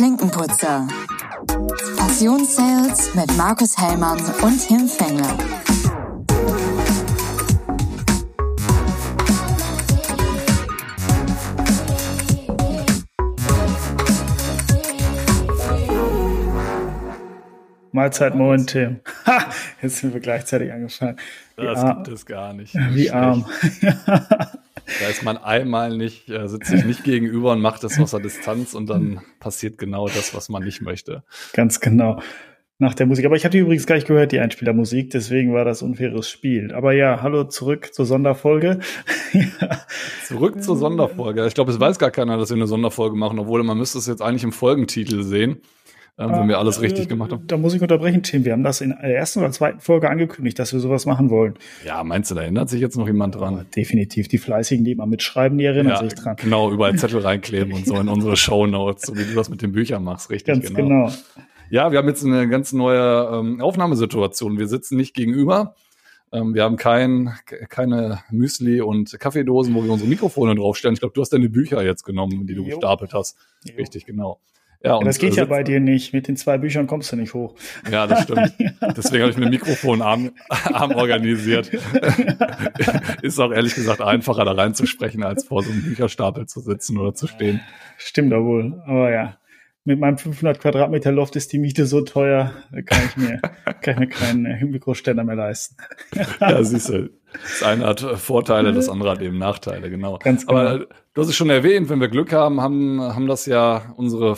Klinkenputzer. Passionssales mit Markus Hellmann und Tim Fengler. Mahlzeit, moin, Tim. Ha, jetzt sind wir gleichzeitig angefangen. Wie das arm. gibt es gar nicht. Wie Schlecht. arm. ist man einmal nicht, äh, sitzt sich nicht gegenüber und macht das aus der Distanz und dann passiert genau das, was man nicht möchte. Ganz genau. Nach der Musik. Aber ich habe die übrigens gar nicht gehört, die Einspielermusik, deswegen war das unfaires Spiel. Aber ja, hallo zurück zur Sonderfolge. ja. Zurück zur Sonderfolge. Ich glaube, es weiß gar keiner, dass wir eine Sonderfolge machen, obwohl man müsste es jetzt eigentlich im Folgentitel sehen äh, wenn wir alles äh, richtig gemacht haben. Da muss ich unterbrechen, Tim. Wir haben das in der ersten oder zweiten Folge angekündigt, dass wir sowas machen wollen. Ja, meinst du, da erinnert sich jetzt noch jemand dran? Ja, definitiv. Die Fleißigen, die immer mitschreiben, die erinnern ja, sich dran. Genau, überall Zettel reinkleben und so in unsere Shownotes, so wie du das mit den Büchern machst, richtig Ganz genau. genau. Ja, wir haben jetzt eine ganz neue ähm, Aufnahmesituation. Wir sitzen nicht gegenüber. Ähm, wir haben kein, keine Müsli und Kaffeedosen, wo wir unsere Mikrofone draufstellen. Ich glaube, du hast deine Bücher jetzt genommen, die du jo. gestapelt hast. Jo. Richtig, genau. Ja, und das geht ja bei dir nicht. Mit den zwei Büchern kommst du nicht hoch. Ja, das stimmt. Deswegen habe ich mir einen Mikrofonarm Arm organisiert. Ist auch ehrlich gesagt einfacher, da reinzusprechen, als vor so einem Bücherstapel zu sitzen oder zu stehen. Stimmt doch wohl. Aber ja, mit meinem 500 Quadratmeter Loft ist die Miete so teuer, da kann ich mir, kann ich mir keinen äh, Mikroständer mehr leisten. ja, siehst du. Das eine hat Vorteile, das andere hat eben Nachteile, genau. Ganz genau. Aber du hast es schon erwähnt, wenn wir Glück haben, haben, haben das ja unsere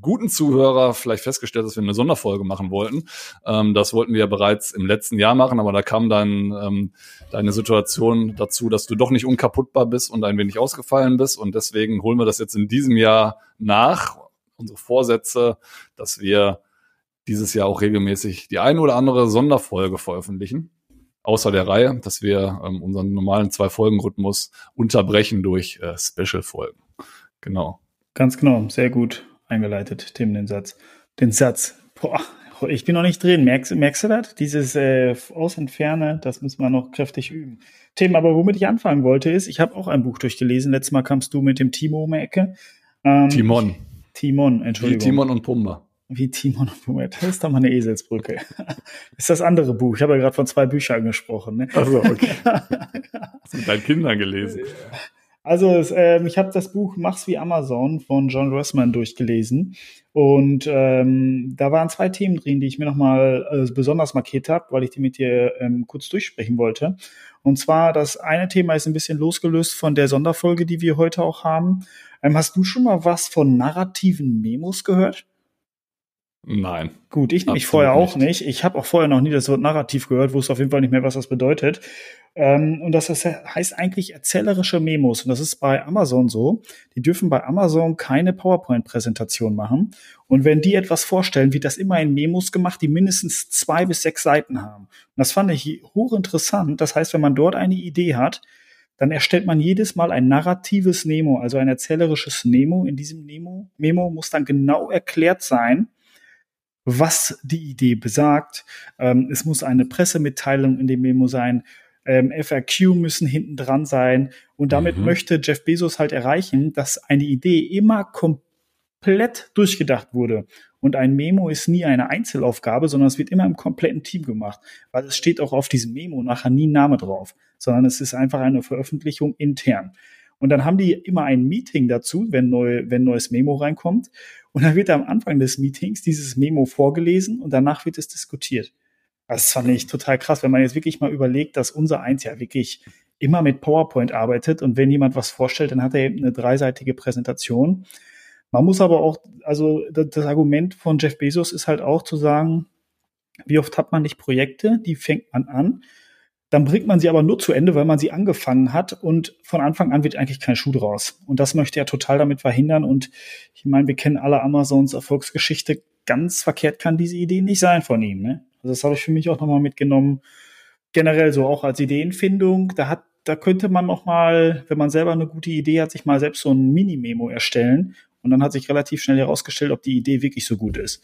guten Zuhörer vielleicht festgestellt, dass wir eine Sonderfolge machen wollten. Ähm, das wollten wir ja bereits im letzten Jahr machen, aber da kam dann ähm, deine Situation dazu, dass du doch nicht unkaputtbar bist und ein wenig ausgefallen bist. Und deswegen holen wir das jetzt in diesem Jahr nach unsere Vorsätze, dass wir dieses Jahr auch regelmäßig die eine oder andere Sonderfolge veröffentlichen. Außer der Reihe, dass wir ähm, unseren normalen Zwei-Folgen-Rhythmus unterbrechen durch äh, Special-Folgen. Genau. Ganz genau, sehr gut eingeleitet, Tim, den Satz. Den Satz. Boah, ich bin noch nicht drin. Merkst, merkst du das? Dieses äh, Aus und Ferne, das müssen wir noch kräftig üben. Tim, aber womit ich anfangen wollte, ist, ich habe auch ein Buch durchgelesen. Letztes Mal kamst du mit dem Timo um die Ecke. Ähm, Timon. Timon, Entschuldigung. Wie Timon und Pumba. Wie Timon und Pumba. Das ist doch mal eine Eselsbrücke. das ist das andere Buch. Ich habe ja gerade von zwei Büchern gesprochen. Ne? Also okay. Hast du mit deinen Kindern gelesen? Also äh, ich habe das Buch Mach's wie Amazon von John Rossman durchgelesen und ähm, da waren zwei Themen drin, die ich mir nochmal äh, besonders markiert habe, weil ich die mit dir ähm, kurz durchsprechen wollte. Und zwar das eine Thema ist ein bisschen losgelöst von der Sonderfolge, die wir heute auch haben. Ähm, hast du schon mal was von narrativen Memos gehört? Nein. Gut, ich nämlich vorher auch nicht. Ich habe auch vorher noch nie das Wort Narrativ gehört, wusste auf jeden Fall nicht mehr, was das bedeutet. Ähm, und das heißt eigentlich erzählerische Memos. Und das ist bei Amazon so. Die dürfen bei Amazon keine PowerPoint-Präsentation machen. Und wenn die etwas vorstellen, wird das immer in Memos gemacht, die mindestens zwei bis sechs Seiten haben. Und das fand ich hochinteressant. Das heißt, wenn man dort eine Idee hat, dann erstellt man jedes Mal ein narratives Memo, also ein erzählerisches Memo. In diesem Memo, Memo muss dann genau erklärt sein, was die Idee besagt. Ähm, es muss eine Pressemitteilung in dem Memo sein. Ähm, FAQ müssen hinten dran sein. Und damit mhm. möchte Jeff Bezos halt erreichen, dass eine Idee immer komplett durchgedacht wurde. Und ein Memo ist nie eine Einzelaufgabe, sondern es wird immer im kompletten Team gemacht. Weil es steht auch auf diesem Memo nachher nie ein Name drauf, sondern es ist einfach eine Veröffentlichung intern. Und dann haben die immer ein Meeting dazu, wenn, neu, wenn neues Memo reinkommt. Und dann wird am Anfang des Meetings dieses Memo vorgelesen und danach wird es diskutiert. Das fand ich total krass, wenn man jetzt wirklich mal überlegt, dass unser Eins ja wirklich immer mit PowerPoint arbeitet und wenn jemand was vorstellt, dann hat er eben eine dreiseitige Präsentation. Man muss aber auch, also das Argument von Jeff Bezos ist halt auch zu sagen, wie oft hat man nicht Projekte, die fängt man an, dann bringt man sie aber nur zu Ende, weil man sie angefangen hat und von Anfang an wird eigentlich kein Schuh draus. Und das möchte er total damit verhindern. Und ich meine, wir kennen alle Amazons Erfolgsgeschichte. Ganz verkehrt kann diese Idee nicht sein von ihm. Ne? Also das habe ich für mich auch nochmal mitgenommen. Generell so auch als Ideenfindung. Da hat, da könnte man noch mal, wenn man selber eine gute Idee hat, sich mal selbst so ein Mini-Memo erstellen. Und dann hat sich relativ schnell herausgestellt, ob die Idee wirklich so gut ist.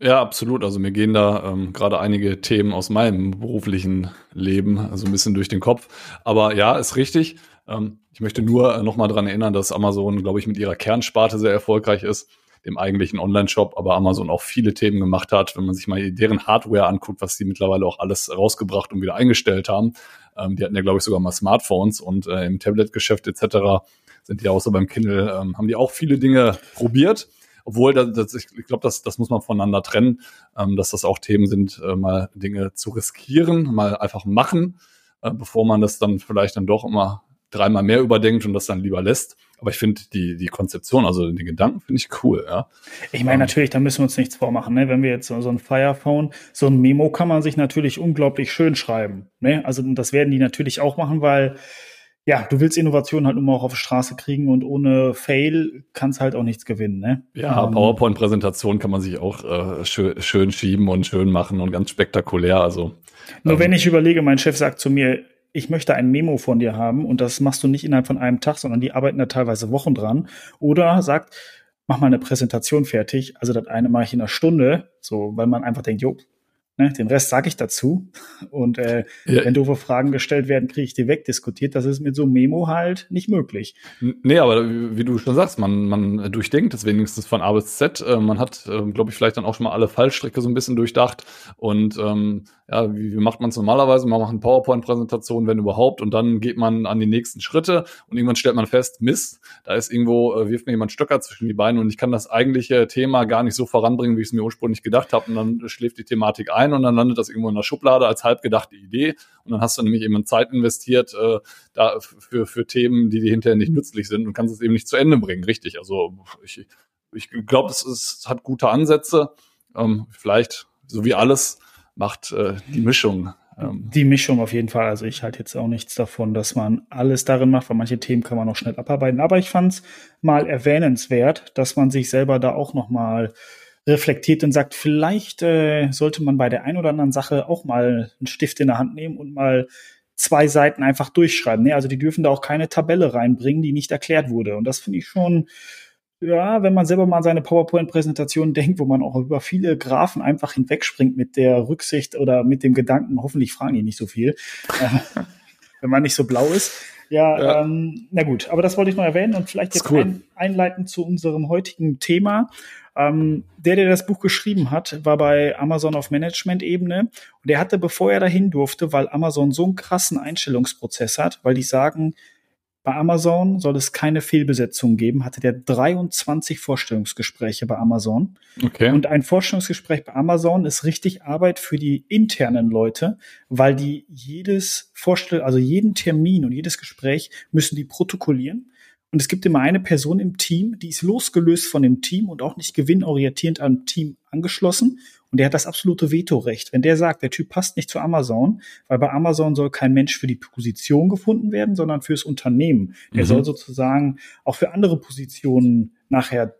Ja, absolut. Also mir gehen da ähm, gerade einige Themen aus meinem beruflichen Leben so ein bisschen durch den Kopf. Aber ja, ist richtig. Ähm, ich möchte nur äh, noch mal dran erinnern, dass Amazon, glaube ich, mit ihrer Kernsparte sehr erfolgreich ist. dem eigentlichen Online-Shop, aber Amazon auch viele Themen gemacht hat. Wenn man sich mal deren Hardware anguckt, was die mittlerweile auch alles rausgebracht und wieder eingestellt haben. Ähm, die hatten ja, glaube ich, sogar mal Smartphones und äh, im Tablet-Geschäft etc. sind die außer beim Kindle, ähm, haben die auch viele Dinge probiert obwohl das, ich glaube, das, das muss man voneinander trennen, ähm, dass das auch Themen sind, äh, mal Dinge zu riskieren, mal einfach machen, äh, bevor man das dann vielleicht dann doch immer dreimal mehr überdenkt und das dann lieber lässt. Aber ich finde die, die Konzeption, also die Gedanken finde ich cool, ja. Ich meine, ähm, natürlich, da müssen wir uns nichts vormachen, ne? Wenn wir jetzt so, so ein Firephone, so ein Memo kann man sich natürlich unglaublich schön schreiben. Ne? Also das werden die natürlich auch machen, weil ja, du willst Innovation halt immer auch auf die Straße kriegen und ohne Fail kannst halt auch nichts gewinnen, ne? Ja, ähm, PowerPoint-Präsentation kann man sich auch äh, schön, schön schieben und schön machen und ganz spektakulär. Also nur ähm, wenn ich überlege, mein Chef sagt zu mir, ich möchte ein Memo von dir haben und das machst du nicht innerhalb von einem Tag, sondern die arbeiten da teilweise Wochen dran. Oder sagt, mach mal eine Präsentation fertig. Also das eine mache ich in einer Stunde, so, weil man einfach denkt, jo, Ne, den Rest sage ich dazu. Und äh, ja. wenn doofe Fragen gestellt werden, kriege ich die wegdiskutiert. Das ist mit so einem Memo halt nicht möglich. Nee, aber wie du schon sagst, man, man durchdenkt es wenigstens von A bis Z. Äh, man hat, äh, glaube ich, vielleicht dann auch schon mal alle Fallstricke so ein bisschen durchdacht. Und ähm, ja, wie, wie macht man es normalerweise? Man macht eine PowerPoint-Präsentation, wenn überhaupt, und dann geht man an die nächsten Schritte und irgendwann stellt man fest, Mist, da ist irgendwo, äh, wirft mir jemand Stöcker zwischen die Beine und ich kann das eigentliche Thema gar nicht so voranbringen, wie ich es mir ursprünglich gedacht habe. Und dann schläft die Thematik ein und dann landet das irgendwo in der Schublade als halb gedachte Idee. Und dann hast du nämlich eben Zeit investiert äh, da für, für Themen, die dir hinterher nicht nützlich sind und kannst es eben nicht zu Ende bringen. Richtig. Also ich, ich glaube, es, es hat gute Ansätze. Ähm, vielleicht, so wie alles, macht äh, die Mischung. Ähm. Die Mischung auf jeden Fall. Also ich halte jetzt auch nichts davon, dass man alles darin macht, weil manche Themen kann man auch schnell abarbeiten. Aber ich fand es mal erwähnenswert, dass man sich selber da auch noch mal reflektiert und sagt, vielleicht äh, sollte man bei der ein oder anderen Sache auch mal einen Stift in der Hand nehmen und mal zwei Seiten einfach durchschreiben. Nee, also die dürfen da auch keine Tabelle reinbringen, die nicht erklärt wurde. Und das finde ich schon ja, wenn man selber mal an seine PowerPoint-Präsentation denkt, wo man auch über viele Graphen einfach hinwegspringt mit der Rücksicht oder mit dem Gedanken, hoffentlich fragen die nicht so viel, äh, wenn man nicht so blau ist. Ja, ja. Ähm, na gut, aber das wollte ich noch erwähnen und vielleicht jetzt cool. ein, einleiten zu unserem heutigen Thema. Ähm, der, der das Buch geschrieben hat, war bei Amazon auf Management-Ebene und der hatte, bevor er dahin durfte, weil Amazon so einen krassen Einstellungsprozess hat, weil die sagen, bei Amazon soll es keine Fehlbesetzung geben, hatte der 23 Vorstellungsgespräche bei Amazon. Okay. Und ein Vorstellungsgespräch bei Amazon ist richtig Arbeit für die internen Leute, weil die jedes Vorstell, also jeden Termin und jedes Gespräch müssen die protokollieren. Und es gibt immer eine Person im Team, die ist losgelöst von dem Team und auch nicht gewinnorientierend am Team angeschlossen und der hat das absolute Vetorecht. Wenn der sagt, der Typ passt nicht zu Amazon, weil bei Amazon soll kein Mensch für die Position gefunden werden, sondern fürs Unternehmen. Der mhm. soll sozusagen auch für andere Positionen nachher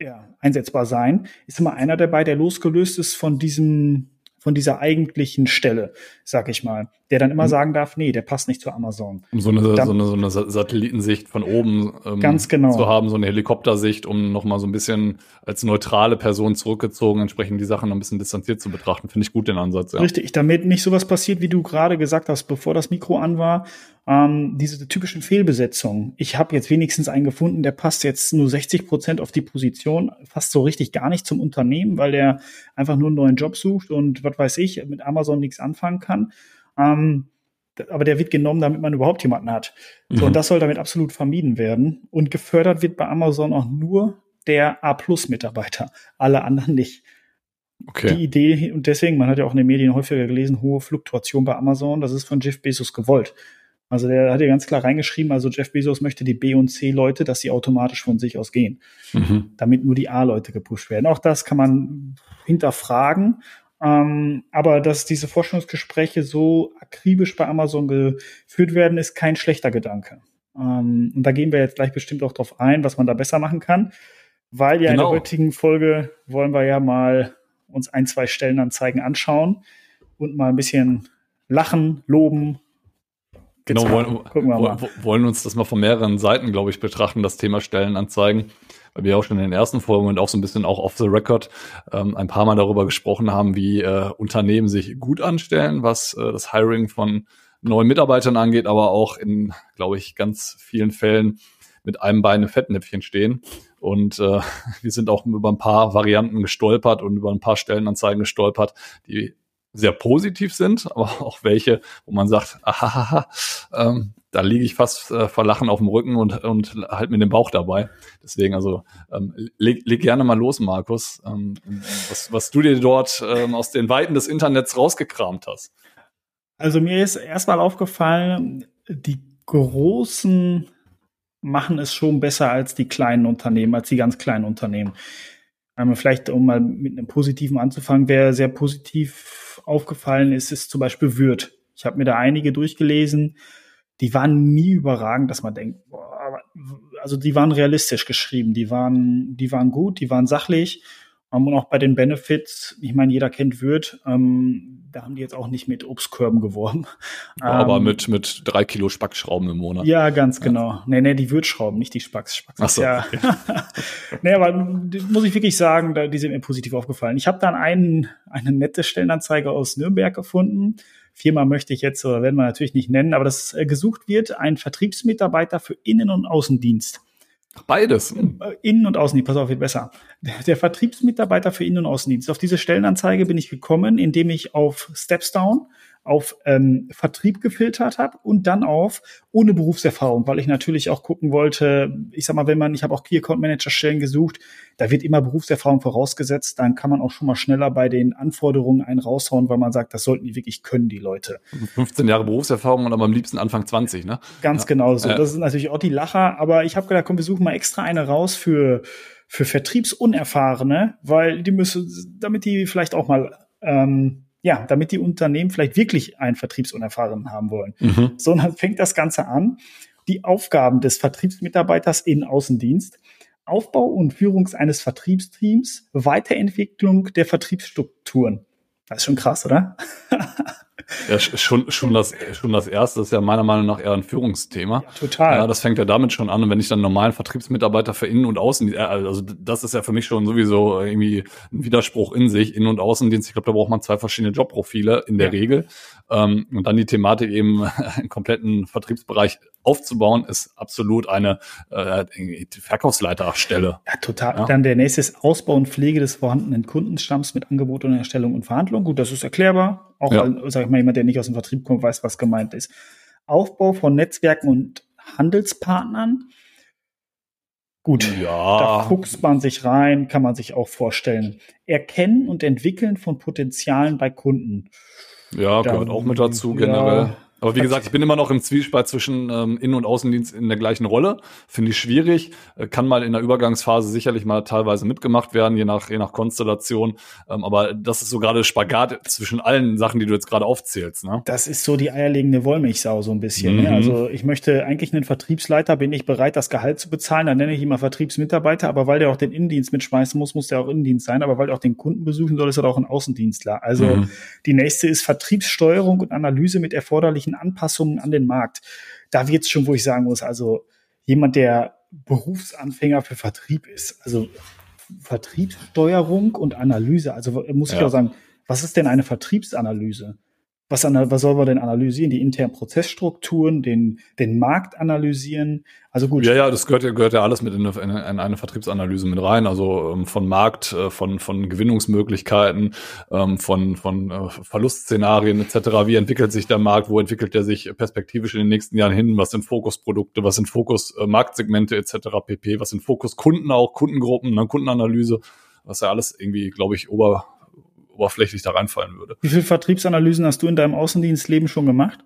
ja, einsetzbar sein, ist immer einer dabei, der losgelöst ist von diesem von dieser eigentlichen Stelle, sag ich mal, der dann immer mhm. sagen darf, nee, der passt nicht zu Amazon. Um so eine, dann, so eine, so eine Satellitensicht von oben ähm, ganz genau. zu haben, so eine Helikoptersicht, um nochmal so ein bisschen als neutrale Person zurückgezogen, entsprechend die Sachen noch ein bisschen distanziert zu betrachten. Finde ich gut den Ansatz. Ja. Richtig, damit nicht sowas passiert, wie du gerade gesagt hast, bevor das Mikro an war, ähm, diese typischen Fehlbesetzungen. Ich habe jetzt wenigstens einen gefunden, der passt jetzt nur 60 Prozent auf die Position, fast so richtig gar nicht zum Unternehmen, weil der einfach nur einen neuen Job sucht und was weiß ich, mit Amazon nichts anfangen kann. Ähm, aber der wird genommen, damit man überhaupt jemanden hat. Mhm. So, und das soll damit absolut vermieden werden. Und gefördert wird bei Amazon auch nur der A-Plus-Mitarbeiter, alle anderen nicht. Okay. Die Idee, und deswegen, man hat ja auch in den Medien häufiger gelesen, hohe Fluktuation bei Amazon, das ist von Jeff Bezos gewollt. Also der hat ja ganz klar reingeschrieben, also Jeff Bezos möchte die B- und C-Leute, dass sie automatisch von sich aus gehen, mhm. damit nur die A-Leute gepusht werden. Auch das kann man hinterfragen. Ähm, aber dass diese Forschungsgespräche so akribisch bei Amazon geführt werden, ist kein schlechter Gedanke. Ähm, und da gehen wir jetzt gleich bestimmt auch drauf ein, was man da besser machen kann. Weil ja genau. in der genau. heutigen Folge wollen wir ja mal uns ein, zwei Stellenanzeigen anschauen und mal ein bisschen lachen, loben, Genau, wollen, wollen, wollen uns das mal von mehreren Seiten, glaube ich, betrachten, das Thema Stellenanzeigen, weil wir auch schon in den ersten Folgen und auch so ein bisschen auch off the record ähm, ein paar Mal darüber gesprochen haben, wie äh, Unternehmen sich gut anstellen, was äh, das Hiring von neuen Mitarbeitern angeht, aber auch in, glaube ich, ganz vielen Fällen mit einem Bein im Fettnäpfchen stehen. Und äh, wir sind auch über ein paar Varianten gestolpert und über ein paar Stellenanzeigen gestolpert, die sehr positiv sind, aber auch welche, wo man sagt, ahaha, ähm, da liege ich fast äh, vor Lachen auf dem Rücken und, und halt mit dem Bauch dabei. Deswegen, also ähm, leg, leg gerne mal los, Markus, ähm, was, was du dir dort ähm, aus den Weiten des Internets rausgekramt hast. Also mir ist erstmal aufgefallen, die großen machen es schon besser als die kleinen Unternehmen, als die ganz kleinen Unternehmen. Ähm, vielleicht, um mal mit einem Positiven anzufangen, wer sehr positiv aufgefallen ist, ist zum Beispiel Würth. Ich habe mir da einige durchgelesen, die waren nie überragend, dass man denkt, boah, also die waren realistisch geschrieben, die waren, die waren gut, die waren sachlich und auch bei den Benefits, ich meine, jeder kennt Würth, ähm, da haben die jetzt auch nicht mit Obstkörben geworben. Aber ähm, mit, mit drei Kilo Spackschrauben im Monat. Ja, ganz genau. Ja. Nee, nee, die Würthschrauben, nicht die Spacks. Spacks Ach so, ja. Nee, aber muss ich wirklich sagen, da, die sind mir positiv aufgefallen. Ich habe dann einen, eine nette Stellenanzeige aus Nürnberg gefunden. Firma möchte ich jetzt, oder werden wir natürlich nicht nennen, aber das äh, gesucht wird, ein Vertriebsmitarbeiter für Innen- und Außendienst. Beides. Äh, Innen- und Außendienst, pass auf, wird besser. Der Vertriebsmitarbeiter für Innen- und Außendienst. Auf diese Stellenanzeige bin ich gekommen, indem ich auf Stepstone auf ähm, Vertrieb gefiltert habe und dann auf ohne Berufserfahrung, weil ich natürlich auch gucken wollte, ich sag mal, wenn man, ich habe auch Key Account Manager Stellen gesucht, da wird immer Berufserfahrung vorausgesetzt, dann kann man auch schon mal schneller bei den Anforderungen einen raushauen, weil man sagt, das sollten die wirklich können, die Leute. 15 Jahre Berufserfahrung und aber am liebsten Anfang 20, ne? Ganz ja. genau so. Das ist natürlich auch die Lacher, aber ich habe gedacht, komm, wir suchen mal extra eine raus für für Vertriebsunerfahrene, weil die müssen, damit die vielleicht auch mal ähm, ja, damit die Unternehmen vielleicht wirklich einen Vertriebsunerfahrenen haben wollen. Mhm. So, und dann fängt das Ganze an. Die Aufgaben des Vertriebsmitarbeiters in Außendienst. Aufbau und Führung eines Vertriebsteams, Weiterentwicklung der Vertriebsstrukturen. Das ist schon krass, oder? Ja, schon, schon, das, schon das erste ist ja meiner Meinung nach eher ein Führungsthema. Ja, total. Ja, das fängt ja damit schon an. Und wenn ich dann normalen Vertriebsmitarbeiter für Innen- und Außendienst, äh, also das ist ja für mich schon sowieso irgendwie ein Widerspruch in sich, Innen- und Außendienst. Ich glaube, da braucht man zwei verschiedene Jobprofile in der ja. Regel. Ähm, und dann die Thematik eben, einen kompletten Vertriebsbereich aufzubauen, ist absolut eine äh, Verkaufsleiterstelle. Ja, total. Ja. Dann der nächste ist Ausbau und Pflege des vorhandenen Kundenstamms mit Angebot und Erstellung und Verhandlung. Gut, das ist erklärbar. Auch, ja. sage ich mal, jemand, der nicht aus dem Vertrieb kommt, weiß, was gemeint ist. Aufbau von Netzwerken und Handelspartnern. Gut, ja. da fuchst man sich rein, kann man sich auch vorstellen. Erkennen und entwickeln von Potenzialen bei Kunden. Ja, gehört auch mit dazu generell. Aber wie gesagt, ich bin immer noch im Zwiespalt zwischen ähm, Innen- und Außendienst in der gleichen Rolle. Finde ich schwierig. Äh, kann mal in der Übergangsphase sicherlich mal teilweise mitgemacht werden, je nach, je nach Konstellation. Ähm, aber das ist so gerade Spagat zwischen allen Sachen, die du jetzt gerade aufzählst. Ne? Das ist so die eierlegende Wollmilchsau so ein bisschen. Ne? Mhm. Ne? Also ich möchte eigentlich einen Vertriebsleiter, bin ich bereit, das Gehalt zu bezahlen. Dann nenne ich ihn mal Vertriebsmitarbeiter. Aber weil der auch den Innendienst mitschmeißen muss, muss der auch Innendienst sein. Aber weil der auch den Kunden besuchen soll, ist er auch ein Außendienstler. Also mhm. die nächste ist Vertriebssteuerung und Analyse mit erforderlichen Anpassungen an den Markt. Da wird es schon, wo ich sagen muss, also jemand, der Berufsanfänger für Vertrieb ist, also Vertriebssteuerung und Analyse, also muss ich ja. auch sagen, was ist denn eine Vertriebsanalyse? Was, was soll man denn analysieren? Die internen Prozessstrukturen, den, den Markt analysieren. Also gut. Ja, ja, das gehört ja, gehört ja alles mit in eine, in eine Vertriebsanalyse mit rein. Also ähm, von Markt, äh, von, von Gewinnungsmöglichkeiten, ähm, von, von äh, Verlustszenarien etc. Wie entwickelt sich der Markt? Wo entwickelt er sich perspektivisch in den nächsten Jahren hin? Was sind Fokusprodukte? Was sind Fokus-Marktsegmente äh, etc. pp? Was sind Fokuskunden auch? Kundengruppen, ne, Kundenanalyse? Was ja alles irgendwie, glaube ich, ober oberflächlich da reinfallen würde. Wie viele Vertriebsanalysen hast du in deinem Außendienstleben schon gemacht?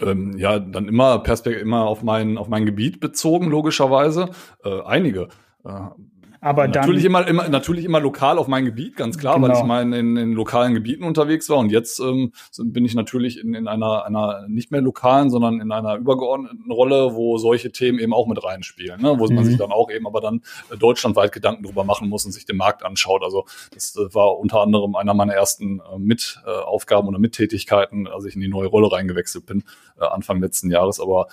Ähm, ja, dann immer Perspekt immer auf mein, auf mein Gebiet bezogen, logischerweise. Äh, einige. Äh, aber natürlich immer, immer, natürlich immer lokal auf mein Gebiet, ganz klar, genau. weil ich mal in, in, in, lokalen Gebieten unterwegs war. Und jetzt ähm, bin ich natürlich in, in einer, einer nicht mehr lokalen, sondern in einer übergeordneten Rolle, wo solche Themen eben auch mit reinspielen, ne? wo mhm. man sich dann auch eben aber dann äh, deutschlandweit Gedanken drüber machen muss und sich den Markt anschaut. Also das äh, war unter anderem einer meiner ersten äh, Mitaufgaben oder Mittätigkeiten, als ich in die neue Rolle reingewechselt bin, äh, Anfang letzten Jahres. Aber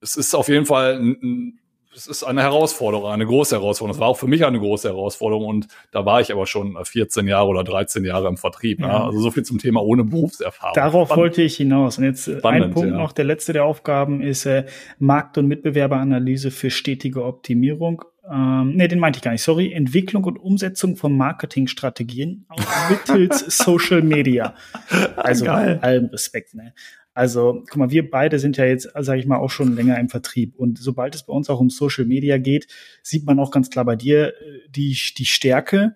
es ist auf jeden Fall ein, ein es ist eine Herausforderung, eine große Herausforderung. Es war auch für mich eine große Herausforderung und da war ich aber schon 14 Jahre oder 13 Jahre im Vertrieb. Ja. Ne? Also so viel zum Thema ohne Berufserfahrung. Darauf Spannend. wollte ich hinaus. Und jetzt Spannend, ein Punkt ja. noch, der letzte der Aufgaben ist äh, Markt- und Mitbewerberanalyse für stetige Optimierung. Ähm, nee, den meinte ich gar nicht, sorry. Entwicklung und Umsetzung von Marketingstrategien mittels Social Media. Also Geil. allem Respekt, ne? Also, guck mal, wir beide sind ja jetzt, sage ich mal, auch schon länger im Vertrieb. Und sobald es bei uns auch um Social Media geht, sieht man auch ganz klar bei dir äh, die, die Stärke.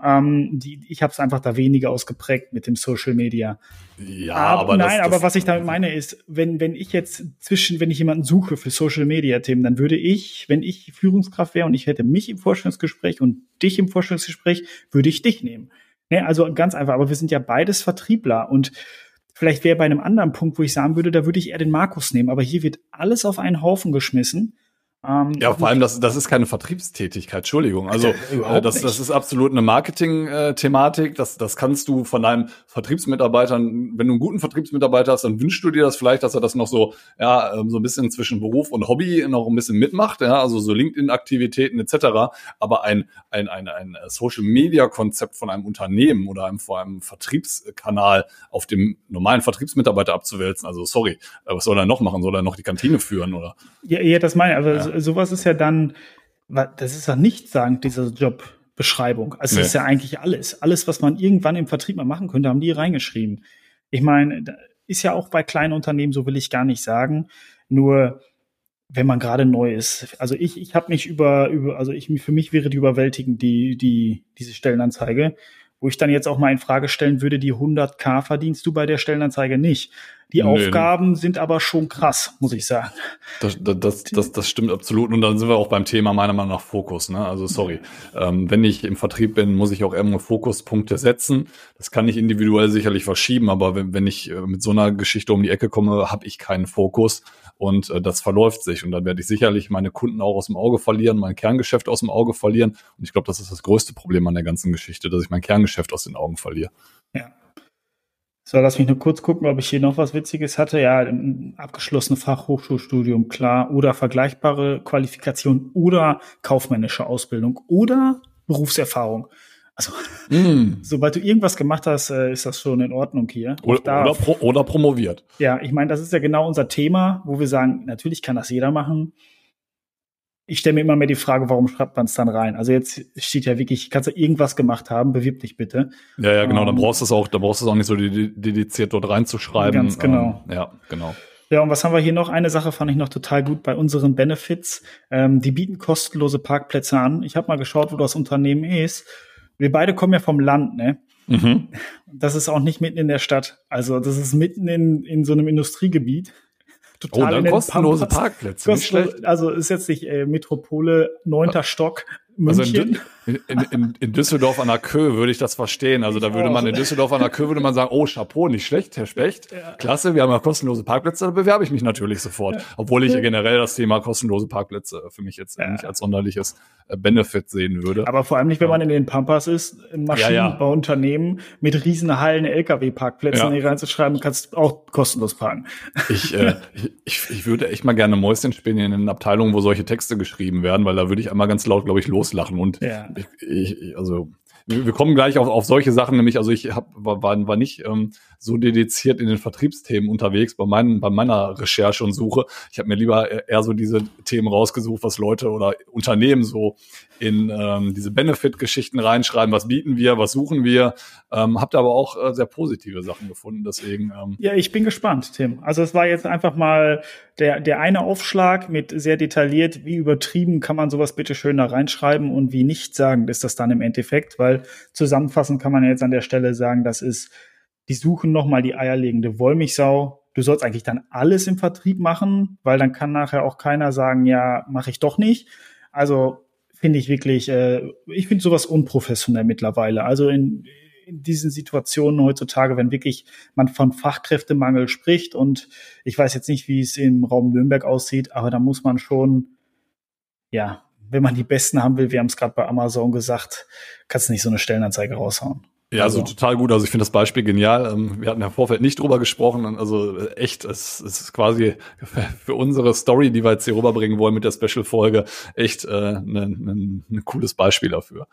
Ähm, die, ich habe es einfach da weniger ausgeprägt mit dem Social Media. Ja, aber, aber nein, das, aber was ich damit meine ist, wenn wenn ich jetzt zwischen, wenn ich jemanden suche für Social Media Themen, dann würde ich, wenn ich Führungskraft wäre und ich hätte mich im Vorstellungsgespräch und dich im Vorstellungsgespräch, würde ich dich nehmen. Ne, also ganz einfach. Aber wir sind ja beides Vertriebler und Vielleicht wäre bei einem anderen Punkt, wo ich sagen würde, da würde ich eher den Markus nehmen. Aber hier wird alles auf einen Haufen geschmissen. Ähm, ja, vor allem, das, das ist keine Vertriebstätigkeit, Entschuldigung. Also äh, das, das ist absolut eine Marketing-Thematik. Das, das kannst du von deinem Vertriebsmitarbeitern, wenn du einen guten Vertriebsmitarbeiter hast, dann wünschst du dir das vielleicht, dass er das noch so, ja, ähm, so ein bisschen zwischen Beruf und Hobby noch ein bisschen mitmacht, ja, also so LinkedIn-Aktivitäten etc. Aber ein, ein, ein, ein Social-Media-Konzept von einem Unternehmen oder einem, vor einem Vertriebskanal auf dem normalen Vertriebsmitarbeiter abzuwälzen, also sorry, äh, was soll er noch machen? Soll er noch die Kantine führen oder? Ja, ja das meine ich. Also ja sowas ist ja dann, das ist ja nicht sagen, diese Jobbeschreibung. Also nee. das ist ja eigentlich alles. Alles, was man irgendwann im Vertrieb mal machen könnte, haben die reingeschrieben. Ich meine, ist ja auch bei kleinen Unternehmen, so will ich gar nicht sagen. Nur wenn man gerade neu ist. Also ich, ich habe mich über, über, also ich, für mich wäre die überwältigend, die, die, diese Stellenanzeige wo ich dann jetzt auch mal in Frage stellen würde, die 100k verdienst du bei der Stellenanzeige nicht. Die nee, Aufgaben sind aber schon krass, muss ich sagen. Das, das, das, das stimmt absolut. Und dann sind wir auch beim Thema meiner Meinung nach Fokus. Ne? Also sorry, ähm, wenn ich im Vertrieb bin, muss ich auch irgendwo Fokuspunkte setzen. Das kann ich individuell sicherlich verschieben, aber wenn, wenn ich äh, mit so einer Geschichte um die Ecke komme, habe ich keinen Fokus und äh, das verläuft sich. Und dann werde ich sicherlich meine Kunden auch aus dem Auge verlieren, mein Kerngeschäft aus dem Auge verlieren. Und ich glaube, das ist das größte Problem an der ganzen Geschichte, dass ich mein Kerngeschäft aus den Augen verliere. Ja. So, lass mich nur kurz gucken, ob ich hier noch was Witziges hatte. Ja, abgeschlossene Fachhochschulstudium, klar, oder vergleichbare Qualifikation oder kaufmännische Ausbildung oder Berufserfahrung. Also, mm. sobald du irgendwas gemacht hast, äh, ist das schon in Ordnung hier. Oder, oder, pro, oder promoviert. Ja, ich meine, das ist ja genau unser Thema, wo wir sagen, natürlich kann das jeder machen ich stelle mir immer mehr die Frage, warum schreibt man es dann rein? Also jetzt steht ja wirklich, kannst du irgendwas gemacht haben, bewirb dich bitte. Ja, ja, genau, ähm, dann brauchst du es auch, da brauchst du es auch nicht so dediziert dort reinzuschreiben. Ganz genau. Ähm, ja, genau. Ja, und was haben wir hier noch? Eine Sache fand ich noch total gut bei unseren Benefits. Ähm, die bieten kostenlose Parkplätze an. Ich habe mal geschaut, wo das Unternehmen ist. Wir beide kommen ja vom Land, ne? Mhm. Das ist auch nicht mitten in der Stadt. Also das ist mitten in, in so einem Industriegebiet total oh, dann kostenlose Parkplätze. Kostenlos, also ist jetzt nicht äh, Metropole, neunter Stock, München. Also in, in, in, in Düsseldorf an der Kö würde ich das verstehen. Also da würde man in Düsseldorf an der Kö würde man sagen, oh, Chapeau, nicht schlecht, Herr Specht. Ja. Klasse, wir haben ja kostenlose Parkplätze, da bewerbe ich mich natürlich sofort. Ja. Obwohl ich generell das Thema kostenlose Parkplätze für mich jetzt ja. nicht als sonderliches äh, Benefit sehen würde. Aber vor allem nicht, wenn man in den Pampas ist, in Maschinenbauunternehmen mit riesen Hallen LKW-Parkplätzen ja. reinzuschreiben, kannst auch kostenlos parken. Ich, äh, ich, ich würde echt mal gerne Mäuschen spielen in den Abteilungen, wo solche Texte geschrieben werden, weil da würde ich einmal ganz laut, glaube ich, loslachen. Und ja. ich, ich, also wir kommen gleich auf, auf solche Sachen, nämlich, also ich hab, war, war nicht ähm, so dediziert in den Vertriebsthemen unterwegs bei, meinen, bei meiner Recherche und Suche. Ich habe mir lieber eher so diese Themen rausgesucht, was Leute oder Unternehmen so in ähm, diese Benefit-Geschichten reinschreiben, was bieten wir, was suchen wir. Ähm, habt aber auch äh, sehr positive Sachen gefunden, deswegen. Ähm ja, ich bin gespannt, Tim. Also es war jetzt einfach mal der, der eine Aufschlag mit sehr detailliert, wie übertrieben kann man sowas bitte schön da reinschreiben und wie nicht sagen, ist das dann im Endeffekt, weil zusammenfassend kann man jetzt an der Stelle sagen, das ist, die suchen nochmal die eierlegende Wollmilchsau. Du sollst eigentlich dann alles im Vertrieb machen, weil dann kann nachher auch keiner sagen, ja, mache ich doch nicht. Also finde ich wirklich, äh, ich finde sowas unprofessionell mittlerweile. Also in, in diesen Situationen heutzutage, wenn wirklich man von Fachkräftemangel spricht und ich weiß jetzt nicht, wie es im Raum Nürnberg aussieht, aber da muss man schon, ja, wenn man die Besten haben will, wir haben es gerade bei Amazon gesagt, kannst du nicht so eine Stellenanzeige raushauen. Ja, also, also total gut. Also ich finde das Beispiel genial. Ähm, wir hatten ja im Vorfeld nicht drüber gesprochen. Also echt, es, ist quasi für unsere Story, die wir jetzt hier rüberbringen wollen mit der Special-Folge, echt ein äh, ne, ne, ne cooles Beispiel dafür.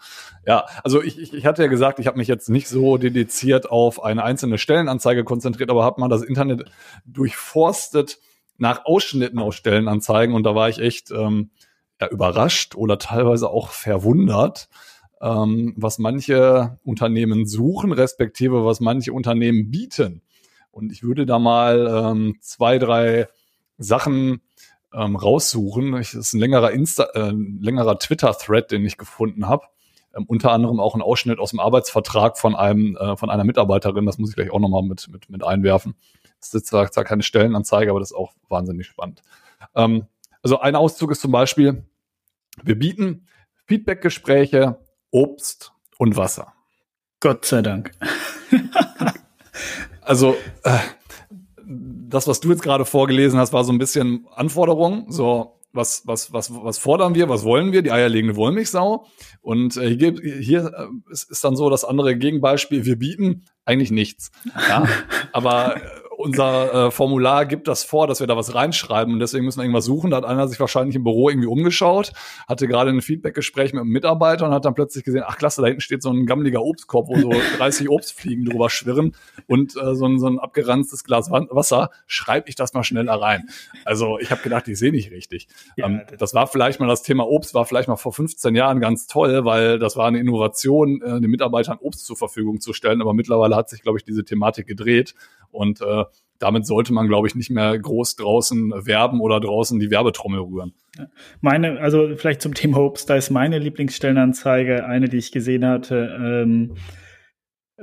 Ja, also ich, ich, ich hatte ja gesagt, ich habe mich jetzt nicht so dediziert auf eine einzelne Stellenanzeige konzentriert, aber habe mal das Internet durchforstet nach Ausschnitten aus Stellenanzeigen und da war ich echt ähm, ja, überrascht oder teilweise auch verwundert ähm, was manche Unternehmen suchen, respektive was manche Unternehmen bieten. Und ich würde da mal ähm, zwei, drei Sachen ähm, raussuchen. Das ist ein längerer äh, längerer Twitter-Thread, den ich gefunden habe. Ähm, unter anderem auch ein Ausschnitt aus dem Arbeitsvertrag von einem äh, von einer Mitarbeiterin. Das muss ich gleich auch nochmal mit, mit, mit einwerfen. Das ist zwar, zwar keine Stellenanzeige, aber das ist auch wahnsinnig spannend. Ähm, also ein Auszug ist zum Beispiel, wir bieten Feedbackgespräche Obst und Wasser. Gott sei Dank. also, äh, das, was du jetzt gerade vorgelesen hast, war so ein bisschen Anforderung. So, was, was, was, was fordern wir, was wollen wir? Die eierlegende Wollmilchsau. Und äh, hier, hier äh, ist, ist dann so das andere Gegenbeispiel. Wir bieten eigentlich nichts. Ja, aber äh, unser äh, Formular gibt das vor, dass wir da was reinschreiben und deswegen müssen wir irgendwas suchen. Da hat einer sich wahrscheinlich im Büro irgendwie umgeschaut, hatte gerade ein Feedbackgespräch mit einem Mitarbeiter und hat dann plötzlich gesehen, ach klasse, da hinten steht so ein gammeliger Obstkorb, wo so 30 Obstfliegen drüber schwirren und äh, so, ein, so ein abgeranztes Glas Wasser, schreibe ich das mal schnell da rein. Also ich habe gedacht, ich sehe nicht richtig. Ja, ähm, das war vielleicht mal das Thema Obst, war vielleicht mal vor 15 Jahren ganz toll, weil das war eine Innovation, äh, den Mitarbeitern Obst zur Verfügung zu stellen, aber mittlerweile hat sich, glaube ich, diese Thematik gedreht und äh, damit sollte man, glaube ich, nicht mehr groß draußen werben oder draußen die Werbetrommel rühren. Meine, also vielleicht zum Thema Obst, da ist meine Lieblingsstellenanzeige eine, die ich gesehen hatte. Ähm,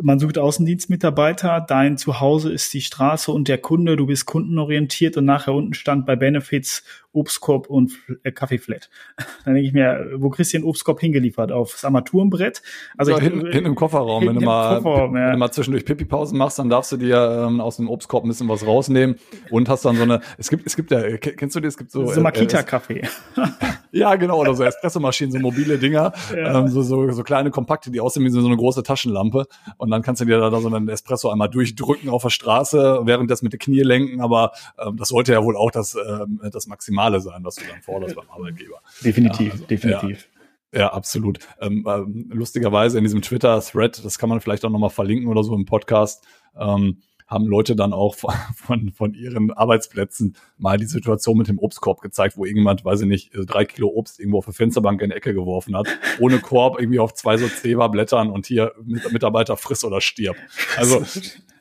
man sucht Außendienstmitarbeiter, dein Zuhause ist die Straße und der Kunde, du bist kundenorientiert und nachher unten stand bei Benefits Obstkorb und äh, Kaffeeflat. Dann denke ich mir, wo kriegst du den Obstkorb hingeliefert? Aufs Armaturenbrett? Also ja, hinten, hinten im Kofferraum. Wenn, du mal, Kofferraum, ja. wenn du mal zwischendurch Pipi-Pausen machst, dann darfst du dir ähm, aus dem Obstkorb ein bisschen was rausnehmen und hast dann so eine, es gibt, es gibt ja, kennst du die, es gibt so. So äh, Makita-Kaffee. ja, genau, oder so Espressomaschinen, so mobile Dinger, ja. ähm, so, so, so kleine Kompakte, die aussehen wie so eine große Taschenlampe und dann kannst du dir da so einen Espresso einmal durchdrücken auf der Straße, während das mit den Knie lenken, aber ähm, das sollte ja wohl auch das, ähm, das Maximal Maximale sein, was du dann forderst beim Arbeitgeber. Definitiv, ja, also, definitiv. Ja. Ja, absolut. Ähm, ähm, lustigerweise in diesem Twitter-Thread, das kann man vielleicht auch nochmal verlinken oder so im Podcast, ähm, haben Leute dann auch von, von, ihren Arbeitsplätzen mal die Situation mit dem Obstkorb gezeigt, wo irgendjemand, weiß ich nicht, drei Kilo Obst irgendwo auf der Fensterbank in die Ecke geworfen hat, ohne Korb, irgendwie auf zwei so Zebra-Blättern und hier Mitarbeiter friss oder stirb. Also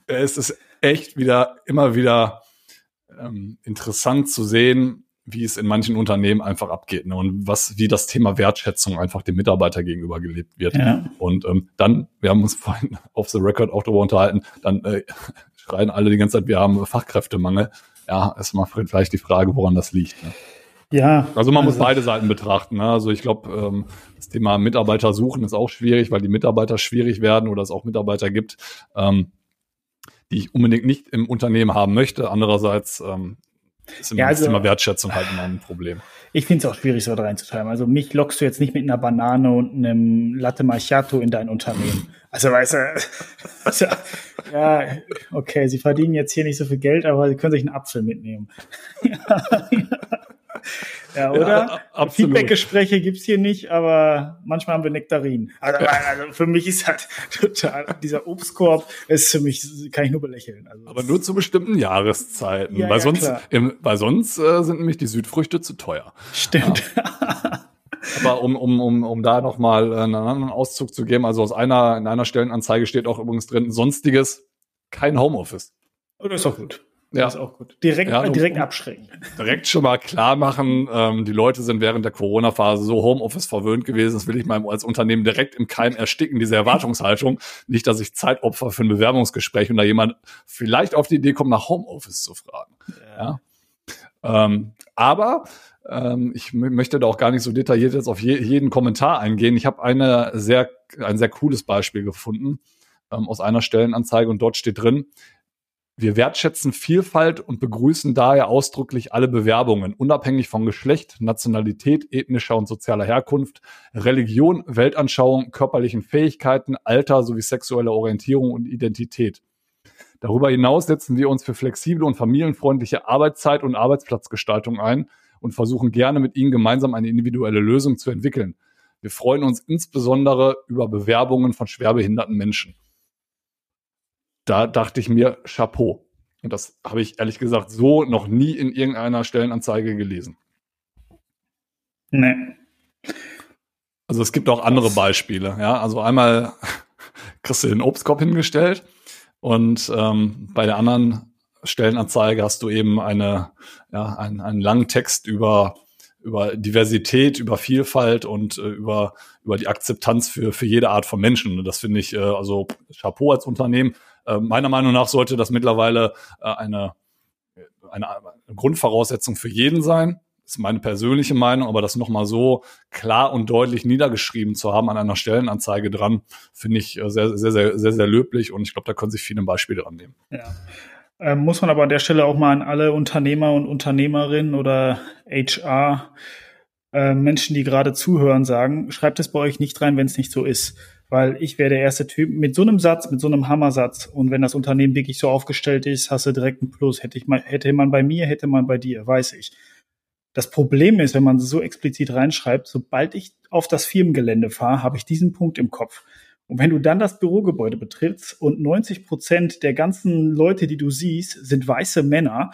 es ist echt wieder, immer wieder ähm, interessant zu sehen, wie es in manchen Unternehmen einfach abgeht ne? und was, wie das Thema Wertschätzung einfach dem Mitarbeiter gegenüber gelebt wird. Ja. Und ähm, dann, wir haben uns vorhin auf the record auch darüber unterhalten, dann äh, schreien alle die ganze Zeit, wir haben Fachkräftemangel. Ja, ist mal vielleicht die Frage, woran das liegt. Ne? Ja. Also man also, muss beide Seiten betrachten. Ne? Also ich glaube, ähm, das Thema Mitarbeiter suchen ist auch schwierig, weil die Mitarbeiter schwierig werden oder es auch Mitarbeiter gibt, ähm, die ich unbedingt nicht im Unternehmen haben möchte. Andererseits ähm, ist immer ja, also, das Thema Wertschätzung halt immer ein Problem. Ich finde es auch schwierig, so da reinzutreiben. Also mich lockst du jetzt nicht mit einer Banane und einem Latte Macchiato in dein Unternehmen. Also weißt du, also, ja, okay, sie verdienen jetzt hier nicht so viel Geld, aber sie können sich einen Apfel mitnehmen. ja, ja, oder? Ja, Feedbackgespräche gibt's hier nicht, aber manchmal haben wir Nektarin. Also, also, für mich ist halt total, dieser Obstkorb ist für mich, kann ich nur belächeln. Also aber nur zu bestimmten Jahreszeiten. Ja, weil, ja, sonst, im, weil sonst äh, sind nämlich die Südfrüchte zu teuer. Stimmt. Aber um, um, um, um da nochmal einen anderen Auszug zu geben, also aus einer, in einer Stellenanzeige steht auch übrigens drin, sonstiges, kein Homeoffice. Oh, das ist doch gut. Ja. Das ist auch gut. Direkt, ja, direkt abschrecken. Direkt schon mal klar machen, ähm, die Leute sind während der Corona-Phase so Homeoffice verwöhnt gewesen, das will ich mal als Unternehmen direkt im Keim ersticken, diese Erwartungshaltung. Nicht, dass ich Zeitopfer für ein Bewerbungsgespräch und da jemand vielleicht auf die Idee kommt, nach Homeoffice zu fragen. Ja. ja. Ähm, aber ähm, ich möchte da auch gar nicht so detailliert jetzt auf je, jeden Kommentar eingehen. Ich habe eine sehr, ein sehr cooles Beispiel gefunden ähm, aus einer Stellenanzeige und dort steht drin, Wir wertschätzen Vielfalt und begrüßen daher ausdrücklich alle Bewerbungen, unabhängig von Geschlecht, Nationalität, ethnischer und sozialer Herkunft, Religion, Weltanschauung, körperlichen Fähigkeiten, Alter sowie sexueller Orientierung und Identität. Darüber hinaus setzen wir uns für flexible und familienfreundliche Arbeitszeit und Arbeitsplatzgestaltung ein und versuchen gerne mit Ihnen gemeinsam eine individuelle Lösung zu entwickeln. Wir freuen uns insbesondere über Bewerbungen von schwerbehinderten Menschen da dachte ich mir, Chapeau. Und das habe ich ehrlich gesagt so noch nie in irgendeiner Stellenanzeige gelesen. Nee. Also es gibt auch andere Beispiele. Ja, also einmal kriegst du den Obstkorb hingestellt und ähm, bei der anderen Stellenanzeige hast du eben eine, ja, einen, einen langen Text über über Diversität, über Vielfalt und äh, über, über die Akzeptanz für, für jede Art von Menschen. Und das finde ich, äh, also Chapeau als Unternehmen. Äh, meiner Meinung nach sollte das mittlerweile äh, eine, eine, Grundvoraussetzung für jeden sein. Das ist meine persönliche Meinung, aber das nochmal so klar und deutlich niedergeschrieben zu haben an einer Stellenanzeige dran, finde ich äh, sehr, sehr, sehr, sehr, sehr löblich und ich glaube, da können sich viele Beispiele dran nehmen. Ja. Ähm, muss man aber an der Stelle auch mal an alle Unternehmer und Unternehmerinnen oder HR äh, Menschen, die gerade zuhören, sagen, schreibt es bei euch nicht rein, wenn es nicht so ist weil ich wäre der erste Typ mit so einem Satz, mit so einem Hammersatz. Und wenn das Unternehmen wirklich so aufgestellt ist, hast du direkt einen Plus. Hätte ich mal, hätte man bei mir, hätte man bei dir, weiß ich. Das Problem ist, wenn man so explizit reinschreibt, sobald ich auf das Firmengelände fahre, habe ich diesen Punkt im Kopf. Und wenn du dann das Bürogebäude betrittst und 90 Prozent der ganzen Leute, die du siehst, sind weiße Männer,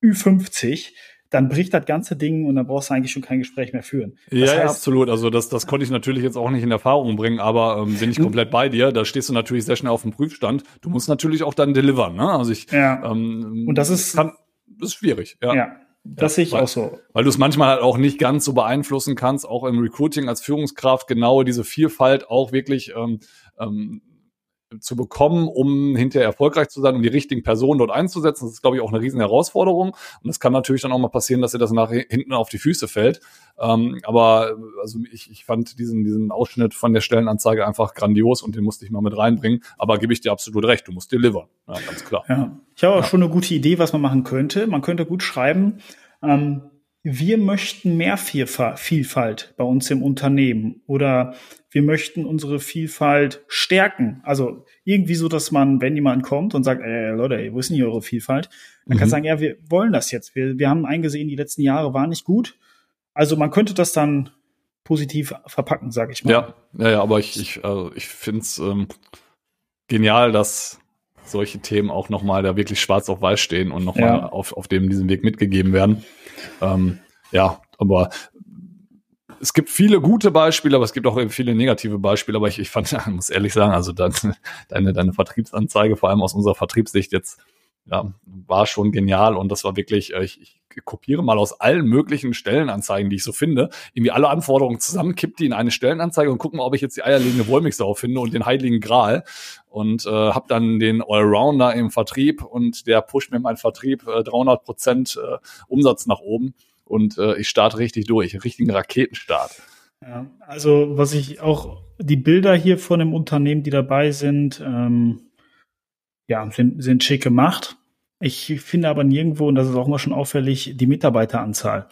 Ü50, dann bricht das ganze Ding und dann brauchst du eigentlich schon kein Gespräch mehr führen. Das ja, heißt, ja, absolut. Also das, das konnte ich natürlich jetzt auch nicht in Erfahrung bringen, aber ähm, bin ich komplett bei dir. Da stehst du natürlich sehr schnell auf dem Prüfstand. Du musst natürlich auch dann delivern. Ne? Also ich, ja. ähm, und das ist, kann, das ist schwierig. Ja. ja. Das ja, sehe ich weil, auch so. Weil du es manchmal halt auch nicht ganz so beeinflussen kannst, auch im Recruiting als Führungskraft genau diese Vielfalt auch wirklich ähm, ähm, zu bekommen, um hinterher erfolgreich zu sein, um die richtigen Personen dort einzusetzen. Das ist, glaube ich, auch eine riesen Herausforderung. Und es kann natürlich dann auch mal passieren, dass ihr das nach hinten auf die Füße fällt. Ähm, aber also ich, ich fand diesen, diesen Ausschnitt von der Stellenanzeige einfach grandios und den musste ich mal mit reinbringen. Aber gebe ich dir absolut recht, du musst delivern. Ja, ganz klar. Ja. Ich habe auch ja. schon eine gute Idee, was man machen könnte. Man könnte gut schreiben, ähm, wir möchten mehr Vielfalt bei uns im Unternehmen oder wir möchten unsere Vielfalt stärken. Also irgendwie so, dass man, wenn jemand kommt und sagt, ey, Leute, ey, wo ist denn hier eure Vielfalt? Dann mhm. kann sagen, ja, wir wollen das jetzt. Wir, wir haben eingesehen, die letzten Jahre waren nicht gut. Also man könnte das dann positiv verpacken, sage ich mal. Ja, ja, ja aber ich, ich, also ich finde es ähm, genial, dass solche Themen auch nochmal da wirklich schwarz auf weiß stehen und nochmal ja. auf, auf dem diesen Weg mitgegeben werden. Ähm, ja, aber es gibt viele gute Beispiele, aber es gibt auch viele negative Beispiele. Aber ich, ich fand, ich muss ehrlich sagen, also dann, deine, deine Vertriebsanzeige, vor allem aus unserer Vertriebssicht jetzt, ja, war schon genial und das war wirklich, äh, ich, ich kopiere mal aus allen möglichen Stellenanzeigen, die ich so finde, irgendwie alle Anforderungen zusammen, kipp die in eine Stellenanzeige und guck mal, ob ich jetzt die eierlegende Wollmilchsau finde und den heiligen Gral und äh, habe dann den Allrounder im Vertrieb und der pusht mir meinen Vertrieb äh, 300 Prozent äh, Umsatz nach oben und äh, ich starte richtig durch, einen richtigen Raketenstart. Ja, also was ich auch, die Bilder hier von dem Unternehmen, die dabei sind, ähm, ja, sind, sind schick gemacht. Ich finde aber nirgendwo, und das ist auch mal schon auffällig, die Mitarbeiteranzahl.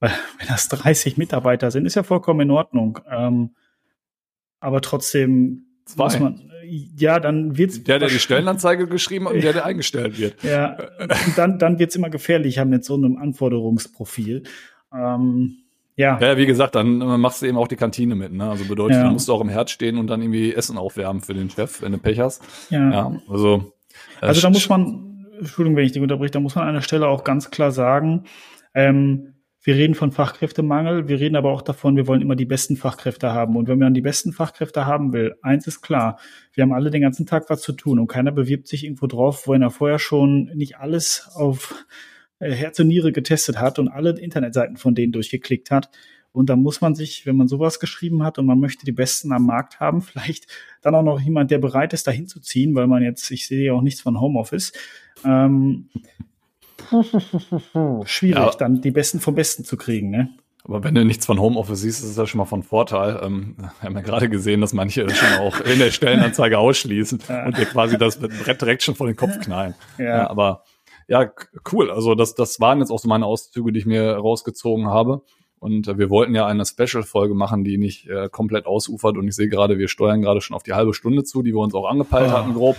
Weil, wenn das 30 Mitarbeiter sind, ist ja vollkommen in Ordnung. Ähm, aber trotzdem Zwei. muss man, ja, dann wird's. Der, der die Stellenanzeige geschrieben hat und der, der eingestellt wird. Ja, und dann, dann wird's immer gefährlicher mit so einem Anforderungsprofil. Ähm, ja. Ja, wie gesagt, dann machst du eben auch die Kantine mit, ne? Also bedeutet, ja. du musst auch im Herd stehen und dann irgendwie Essen aufwärmen für den Chef, wenn du Pech hast. Ja. ja also. Äh, also da muss man, Entschuldigung, wenn ich dich unterbreche, da muss man an der Stelle auch ganz klar sagen, ähm, wir reden von Fachkräftemangel, wir reden aber auch davon, wir wollen immer die besten Fachkräfte haben. Und wenn man die besten Fachkräfte haben will, eins ist klar, wir haben alle den ganzen Tag was zu tun und keiner bewirbt sich irgendwo drauf, wo er vorher schon nicht alles auf äh, Herz und Niere getestet hat und alle Internetseiten von denen durchgeklickt hat. Und da muss man sich, wenn man sowas geschrieben hat und man möchte die Besten am Markt haben, vielleicht dann auch noch jemand, der bereit ist, dahin zu ziehen, weil man jetzt, ich sehe ja auch nichts von Homeoffice. Ähm, schwierig, ja. dann die Besten vom Besten zu kriegen, ne? Aber wenn du nichts von Homeoffice siehst, ist es ja schon mal von Vorteil. Ähm, wir haben ja gerade gesehen, dass manche schon auch in der Stellenanzeige ausschließen ja. und dir quasi das Brett direkt schon vor den Kopf knallen. Ja. ja aber ja, cool. Also das, das waren jetzt auch so meine Auszüge, die ich mir rausgezogen habe. Und äh, wir wollten ja eine Special-Folge machen, die nicht äh, komplett ausufert. Und ich sehe gerade, wir steuern gerade schon auf die halbe Stunde zu, die wir uns auch angepeilt oh. hatten, grob.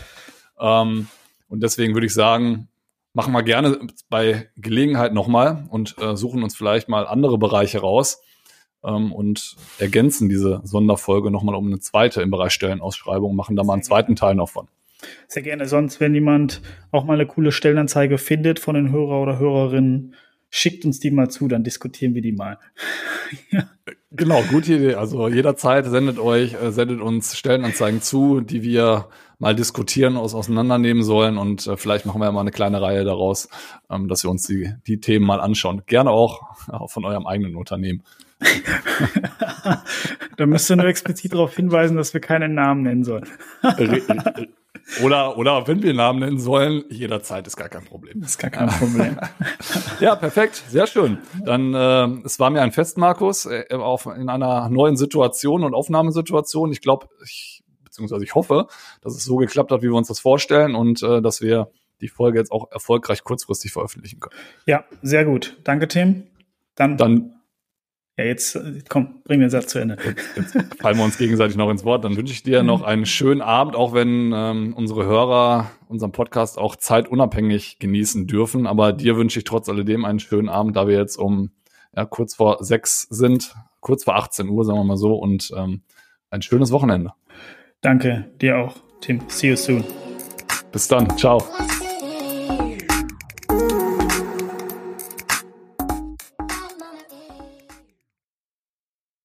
Ähm, und deswegen würde ich sagen, machen wir gerne bei Gelegenheit nochmal und äh, suchen uns vielleicht mal andere Bereiche raus ähm, und ergänzen diese Sonderfolge nochmal um eine zweite im Bereich Stellenausschreibung, machen da mal einen zweiten Teil noch von. Sehr gerne. Sonst, wenn jemand auch mal eine coole Stellenanzeige findet von den Hörer oder Hörerinnen, schickt uns die mal zu, dann diskutieren wir die mal. Genau, gute Idee. Also jederzeit sendet euch, äh, sendet uns Stellenanzeigen zu, die wir mal diskutieren, aus, auseinandernehmen sollen und äh, vielleicht machen wir mal eine kleine Reihe daraus, ähm, dass wir uns die, die Themen mal anschauen. Gerne auch, auch von eurem eigenen Unternehmen. da müsst ihr nur explizit darauf hinweisen, dass wir keinen Namen nennen sollen. oder, oder wenn wir Namen nennen sollen, jederzeit ist gar kein Problem. Ist gar kein Problem. ja, perfekt, sehr schön. Dann äh, es war mir ein Fest, Markus, äh, auf, in einer neuen Situation und Aufnahmesituation. Ich glaube, ich beziehungsweise ich hoffe, dass es so geklappt hat, wie wir uns das vorstellen und äh, dass wir die Folge jetzt auch erfolgreich kurzfristig veröffentlichen können. Ja, sehr gut. Danke, Tim. Dann, Dann ja, jetzt komm, bring den Satz zu Ende. Jetzt, jetzt fallen wir uns gegenseitig noch ins Wort. Dann wünsche ich dir noch einen schönen Abend, auch wenn ähm, unsere Hörer unseren Podcast auch zeitunabhängig genießen dürfen. Aber dir wünsche ich trotz alledem einen schönen Abend, da wir jetzt um ja, kurz vor sechs sind, kurz vor 18 Uhr, sagen wir mal so, und ähm, ein schönes Wochenende. Danke, dir auch, Tim. See you soon. Bis dann. Ciao.